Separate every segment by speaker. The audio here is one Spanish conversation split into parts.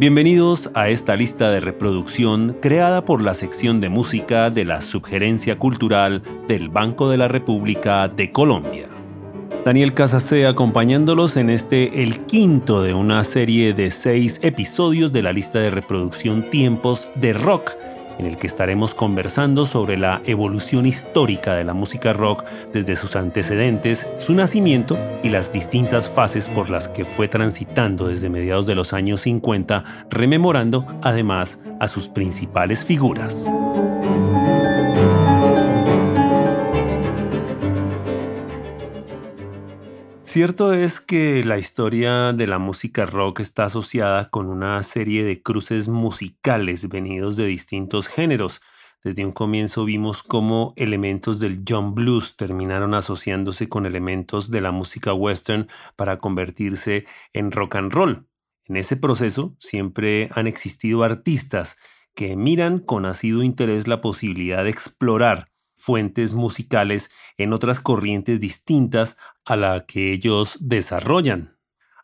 Speaker 1: Bienvenidos a esta lista de reproducción creada por la sección de música de la Subgerencia Cultural del Banco de la República de Colombia. Daniel Casase acompañándolos en este el quinto de una serie de seis episodios de la lista de reproducción Tiempos de Rock en el que estaremos conversando sobre la evolución histórica de la música rock desde sus antecedentes, su nacimiento y las distintas fases por las que fue transitando desde mediados de los años 50, rememorando además a sus principales figuras. Cierto es que la historia de la música rock está asociada con una serie de cruces musicales venidos de distintos géneros. Desde un comienzo vimos cómo elementos del John Blues terminaron asociándose con elementos de la música western para convertirse en rock and roll. En ese proceso siempre han existido artistas que miran con asiduo interés la posibilidad de explorar fuentes musicales en otras corrientes distintas a la que ellos desarrollan.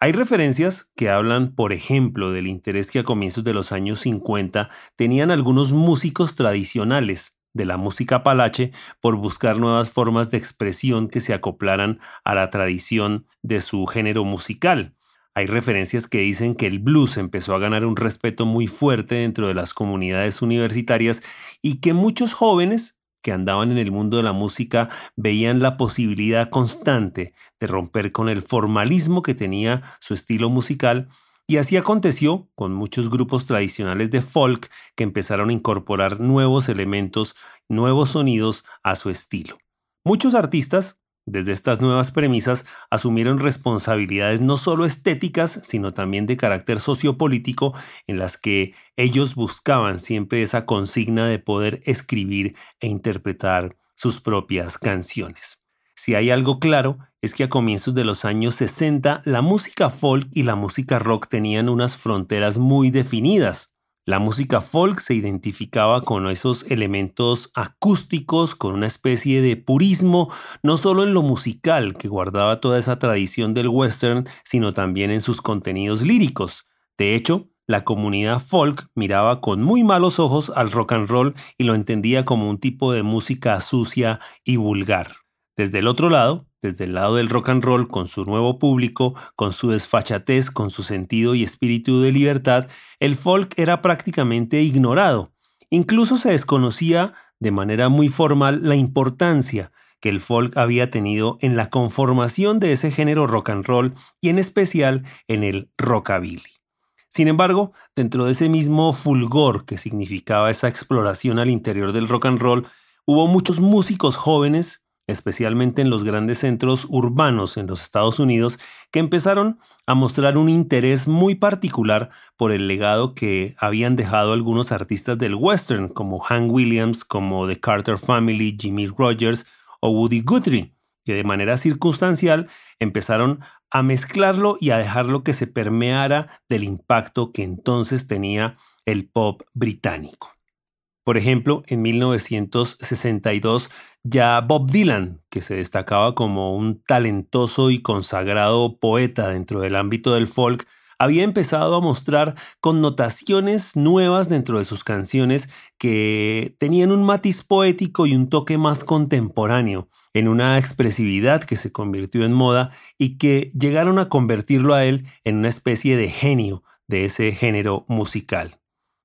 Speaker 1: Hay referencias que hablan, por ejemplo, del interés que a comienzos de los años 50 tenían algunos músicos tradicionales de la música palache por buscar nuevas formas de expresión que se acoplaran a la tradición de su género musical. Hay referencias que dicen que el blues empezó a ganar un respeto muy fuerte dentro de las comunidades universitarias y que muchos jóvenes que andaban en el mundo de la música veían la posibilidad constante de romper con el formalismo que tenía su estilo musical y así aconteció con muchos grupos tradicionales de folk que empezaron a incorporar nuevos elementos, nuevos sonidos a su estilo. Muchos artistas desde estas nuevas premisas asumieron responsabilidades no solo estéticas, sino también de carácter sociopolítico, en las que ellos buscaban siempre esa consigna de poder escribir e interpretar sus propias canciones. Si hay algo claro, es que a comienzos de los años 60 la música folk y la música rock tenían unas fronteras muy definidas. La música folk se identificaba con esos elementos acústicos, con una especie de purismo, no solo en lo musical, que guardaba toda esa tradición del western, sino también en sus contenidos líricos. De hecho, la comunidad folk miraba con muy malos ojos al rock and roll y lo entendía como un tipo de música sucia y vulgar. Desde el otro lado, desde el lado del rock and roll, con su nuevo público, con su desfachatez, con su sentido y espíritu de libertad, el folk era prácticamente ignorado. Incluso se desconocía de manera muy formal la importancia que el folk había tenido en la conformación de ese género rock and roll y en especial en el rockabilly. Sin embargo, dentro de ese mismo fulgor que significaba esa exploración al interior del rock and roll, hubo muchos músicos jóvenes especialmente en los grandes centros urbanos en los Estados Unidos, que empezaron a mostrar un interés muy particular por el legado que habían dejado algunos artistas del western, como Hank Williams, como The Carter Family, Jimmy Rogers o Woody Guthrie, que de manera circunstancial empezaron a mezclarlo y a dejarlo que se permeara del impacto que entonces tenía el pop británico. Por ejemplo, en 1962 ya Bob Dylan, que se destacaba como un talentoso y consagrado poeta dentro del ámbito del folk, había empezado a mostrar connotaciones nuevas dentro de sus canciones que tenían un matiz poético y un toque más contemporáneo, en una expresividad que se convirtió en moda y que llegaron a convertirlo a él en una especie de genio de ese género musical.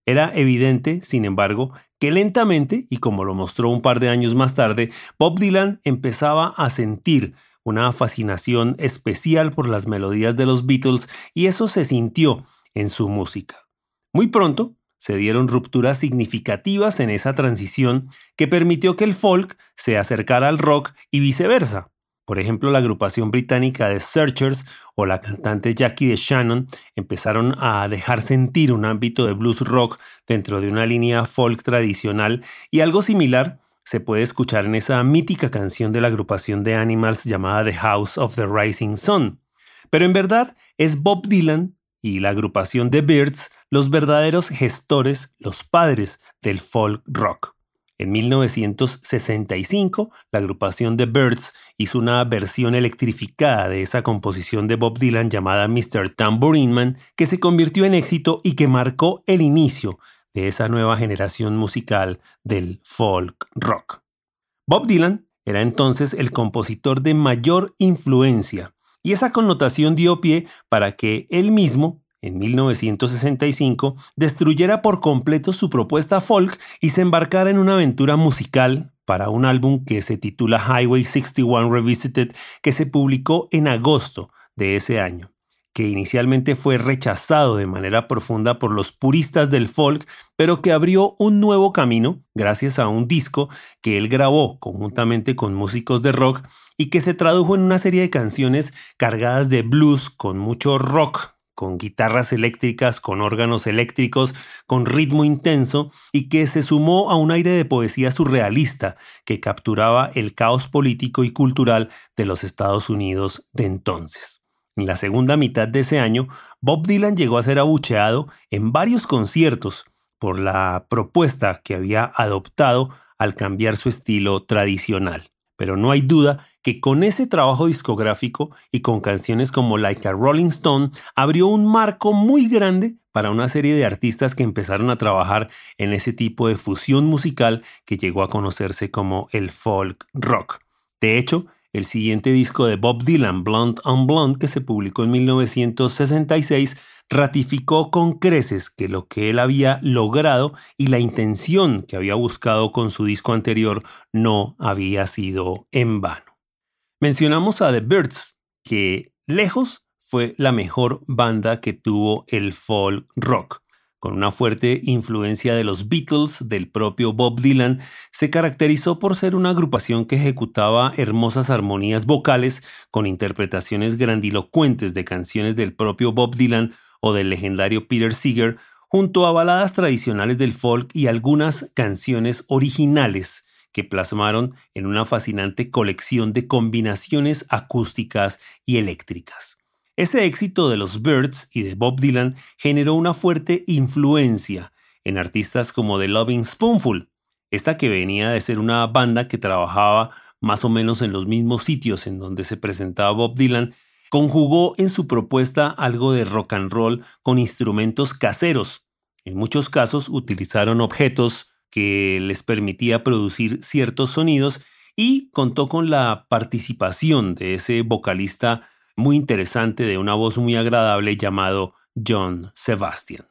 Speaker 1: Era evidente, sin embargo, que lentamente, y como lo mostró un par de años más tarde, Bob Dylan empezaba a sentir una fascinación especial por las melodías de los Beatles y eso se sintió en su música. Muy pronto se dieron rupturas significativas en esa transición que permitió que el folk se acercara al rock y viceversa. Por ejemplo, la agrupación británica de Searchers o la cantante Jackie de Shannon empezaron a dejar sentir un ámbito de blues rock dentro de una línea folk tradicional y algo similar se puede escuchar en esa mítica canción de la agrupación de Animals llamada The House of the Rising Sun. Pero en verdad es Bob Dylan y la agrupación The Birds los verdaderos gestores, los padres del folk rock. En 1965, la agrupación The Birds hizo una versión electrificada de esa composición de Bob Dylan llamada Mr. Tambourine Man, que se convirtió en éxito y que marcó el inicio de esa nueva generación musical del folk rock. Bob Dylan era entonces el compositor de mayor influencia, y esa connotación dio pie para que él mismo en 1965, destruyera por completo su propuesta folk y se embarcara en una aventura musical para un álbum que se titula Highway 61 Revisited, que se publicó en agosto de ese año, que inicialmente fue rechazado de manera profunda por los puristas del folk, pero que abrió un nuevo camino gracias a un disco que él grabó conjuntamente con músicos de rock y que se tradujo en una serie de canciones cargadas de blues con mucho rock con guitarras eléctricas, con órganos eléctricos, con ritmo intenso, y que se sumó a un aire de poesía surrealista que capturaba el caos político y cultural de los Estados Unidos de entonces. En la segunda mitad de ese año, Bob Dylan llegó a ser abucheado en varios conciertos por la propuesta que había adoptado al cambiar su estilo tradicional. Pero no hay duda que con ese trabajo discográfico y con canciones como Like a Rolling Stone abrió un marco muy grande para una serie de artistas que empezaron a trabajar en ese tipo de fusión musical que llegó a conocerse como el folk rock. De hecho, el siguiente disco de Bob Dylan, Blonde on Blonde, que se publicó en 1966, ratificó con creces que lo que él había logrado y la intención que había buscado con su disco anterior no había sido en vano. Mencionamos a The Birds, que lejos fue la mejor banda que tuvo el folk rock. Con una fuerte influencia de los Beatles, del propio Bob Dylan, se caracterizó por ser una agrupación que ejecutaba hermosas armonías vocales con interpretaciones grandilocuentes de canciones del propio Bob Dylan o del legendario Peter Seeger, junto a baladas tradicionales del folk y algunas canciones originales que plasmaron en una fascinante colección de combinaciones acústicas y eléctricas. Ese éxito de los Birds y de Bob Dylan generó una fuerte influencia en artistas como The Loving Spoonful, esta que venía de ser una banda que trabajaba más o menos en los mismos sitios en donde se presentaba Bob Dylan, conjugó en su propuesta algo de rock and roll con instrumentos caseros. En muchos casos utilizaron objetos que les permitía producir ciertos sonidos y contó con la participación de ese vocalista muy interesante de una voz muy agradable llamado John Sebastian.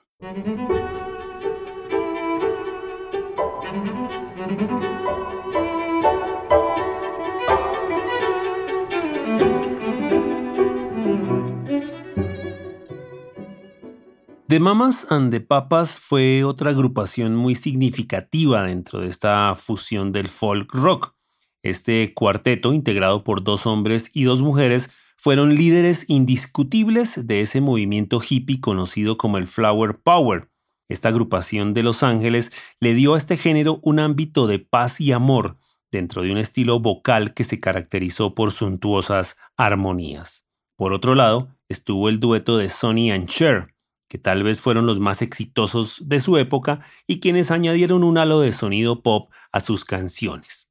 Speaker 1: The Mamas and the Papas fue otra agrupación muy significativa dentro de esta fusión del folk rock. Este cuarteto, integrado por dos hombres y dos mujeres, fueron líderes indiscutibles de ese movimiento hippie conocido como el Flower Power. Esta agrupación de Los Ángeles le dio a este género un ámbito de paz y amor dentro de un estilo vocal que se caracterizó por suntuosas armonías. Por otro lado, estuvo el dueto de Sonny and Cher, que tal vez fueron los más exitosos de su época y quienes añadieron un halo de sonido pop a sus canciones.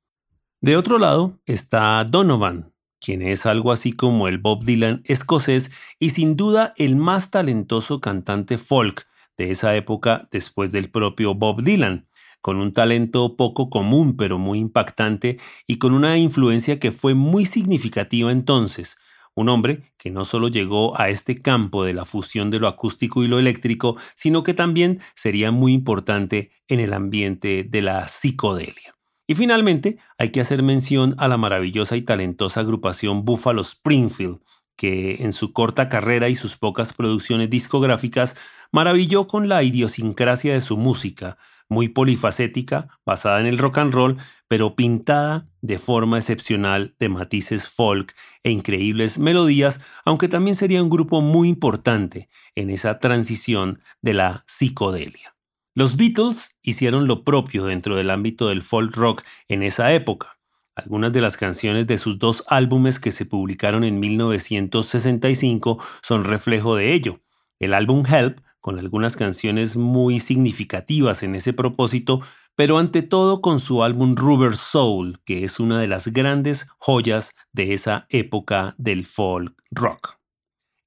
Speaker 1: De otro lado está Donovan, quien es algo así como el Bob Dylan escocés y sin duda el más talentoso cantante folk de esa época después del propio Bob Dylan, con un talento poco común pero muy impactante y con una influencia que fue muy significativa entonces, un hombre que no solo llegó a este campo de la fusión de lo acústico y lo eléctrico, sino que también sería muy importante en el ambiente de la psicodelia. Y finalmente, hay que hacer mención a la maravillosa y talentosa agrupación Buffalo Springfield, que en su corta carrera y sus pocas producciones discográficas maravilló con la idiosincrasia de su música, muy polifacética, basada en el rock and roll, pero pintada de forma excepcional de matices folk e increíbles melodías, aunque también sería un grupo muy importante en esa transición de la psicodelia. Los Beatles hicieron lo propio dentro del ámbito del folk rock en esa época. Algunas de las canciones de sus dos álbumes que se publicaron en 1965 son reflejo de ello. El álbum Help con algunas canciones muy significativas en ese propósito, pero ante todo con su álbum Rubber Soul, que es una de las grandes joyas de esa época del folk rock.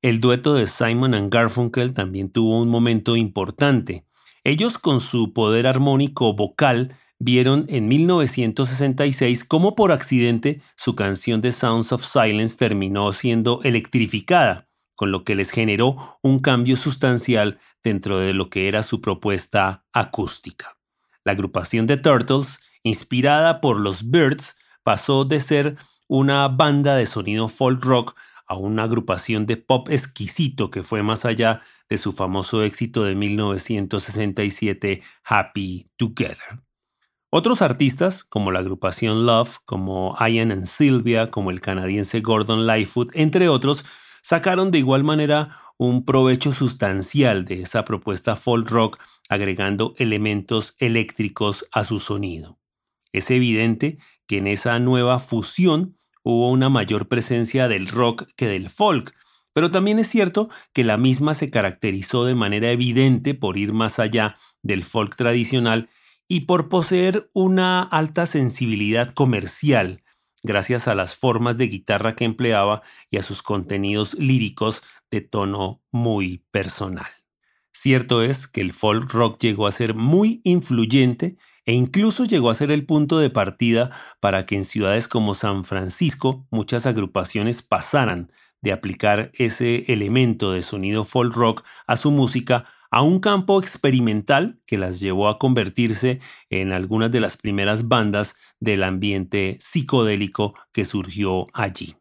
Speaker 1: El dueto de Simon and Garfunkel también tuvo un momento importante. Ellos con su poder armónico vocal vieron en 1966 cómo por accidente su canción de Sounds of Silence terminó siendo electrificada, con lo que les generó un cambio sustancial dentro de lo que era su propuesta acústica. La agrupación de Turtles, inspirada por los Birds, pasó de ser una banda de sonido folk rock a una agrupación de pop exquisito que fue más allá de su famoso éxito de 1967 Happy Together. Otros artistas, como la agrupación Love, como Ian and Sylvia, como el canadiense Gordon Lightfoot, entre otros, sacaron de igual manera un provecho sustancial de esa propuesta folk rock agregando elementos eléctricos a su sonido. Es evidente que en esa nueva fusión hubo una mayor presencia del rock que del folk, pero también es cierto que la misma se caracterizó de manera evidente por ir más allá del folk tradicional y por poseer una alta sensibilidad comercial, gracias a las formas de guitarra que empleaba y a sus contenidos líricos de tono muy personal. Cierto es que el folk rock llegó a ser muy influyente e incluso llegó a ser el punto de partida para que en ciudades como San Francisco muchas agrupaciones pasaran de aplicar ese elemento de sonido folk rock a su música a un campo experimental que las llevó a convertirse en algunas de las primeras bandas del ambiente psicodélico que surgió allí.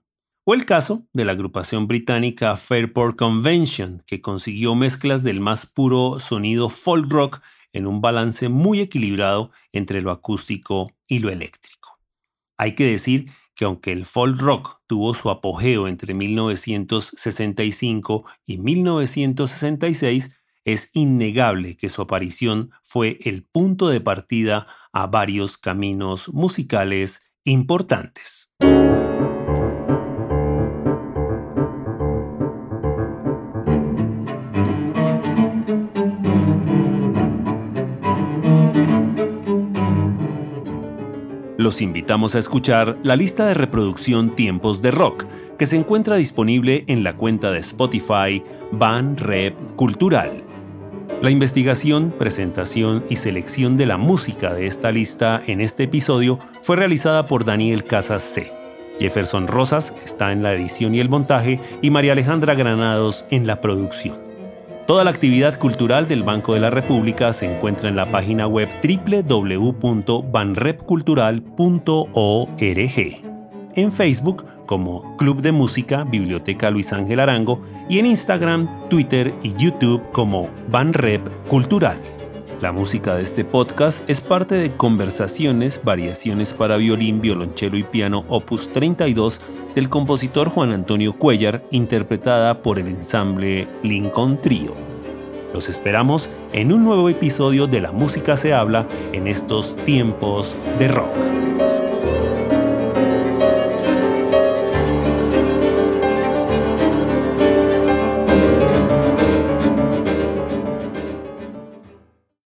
Speaker 1: O el caso de la agrupación británica Fairport Convention, que consiguió mezclas del más puro sonido folk rock en un balance muy equilibrado entre lo acústico y lo eléctrico. Hay que decir que aunque el folk rock tuvo su apogeo entre 1965 y 1966, es innegable que su aparición fue el punto de partida a varios caminos musicales importantes. Los invitamos a escuchar la lista de reproducción Tiempos de Rock, que se encuentra disponible en la cuenta de Spotify Van Rep Cultural. La investigación, presentación y selección de la música de esta lista en este episodio fue realizada por Daniel Casas C. Jefferson Rosas está en la edición y el montaje y María Alejandra Granados en la producción. Toda la actividad cultural del Banco de la República se encuentra en la página web www.banrepcultural.org. En Facebook como Club de Música Biblioteca Luis Ángel Arango y en Instagram, Twitter y YouTube como Banrep Cultural. La música de este podcast es parte de Conversaciones, Variaciones para Violín, Violonchelo y Piano Opus 32 del compositor Juan Antonio Cuellar, interpretada por el ensamble Lincoln Trio. Los esperamos en un nuevo episodio de La Música se habla en estos tiempos de rock.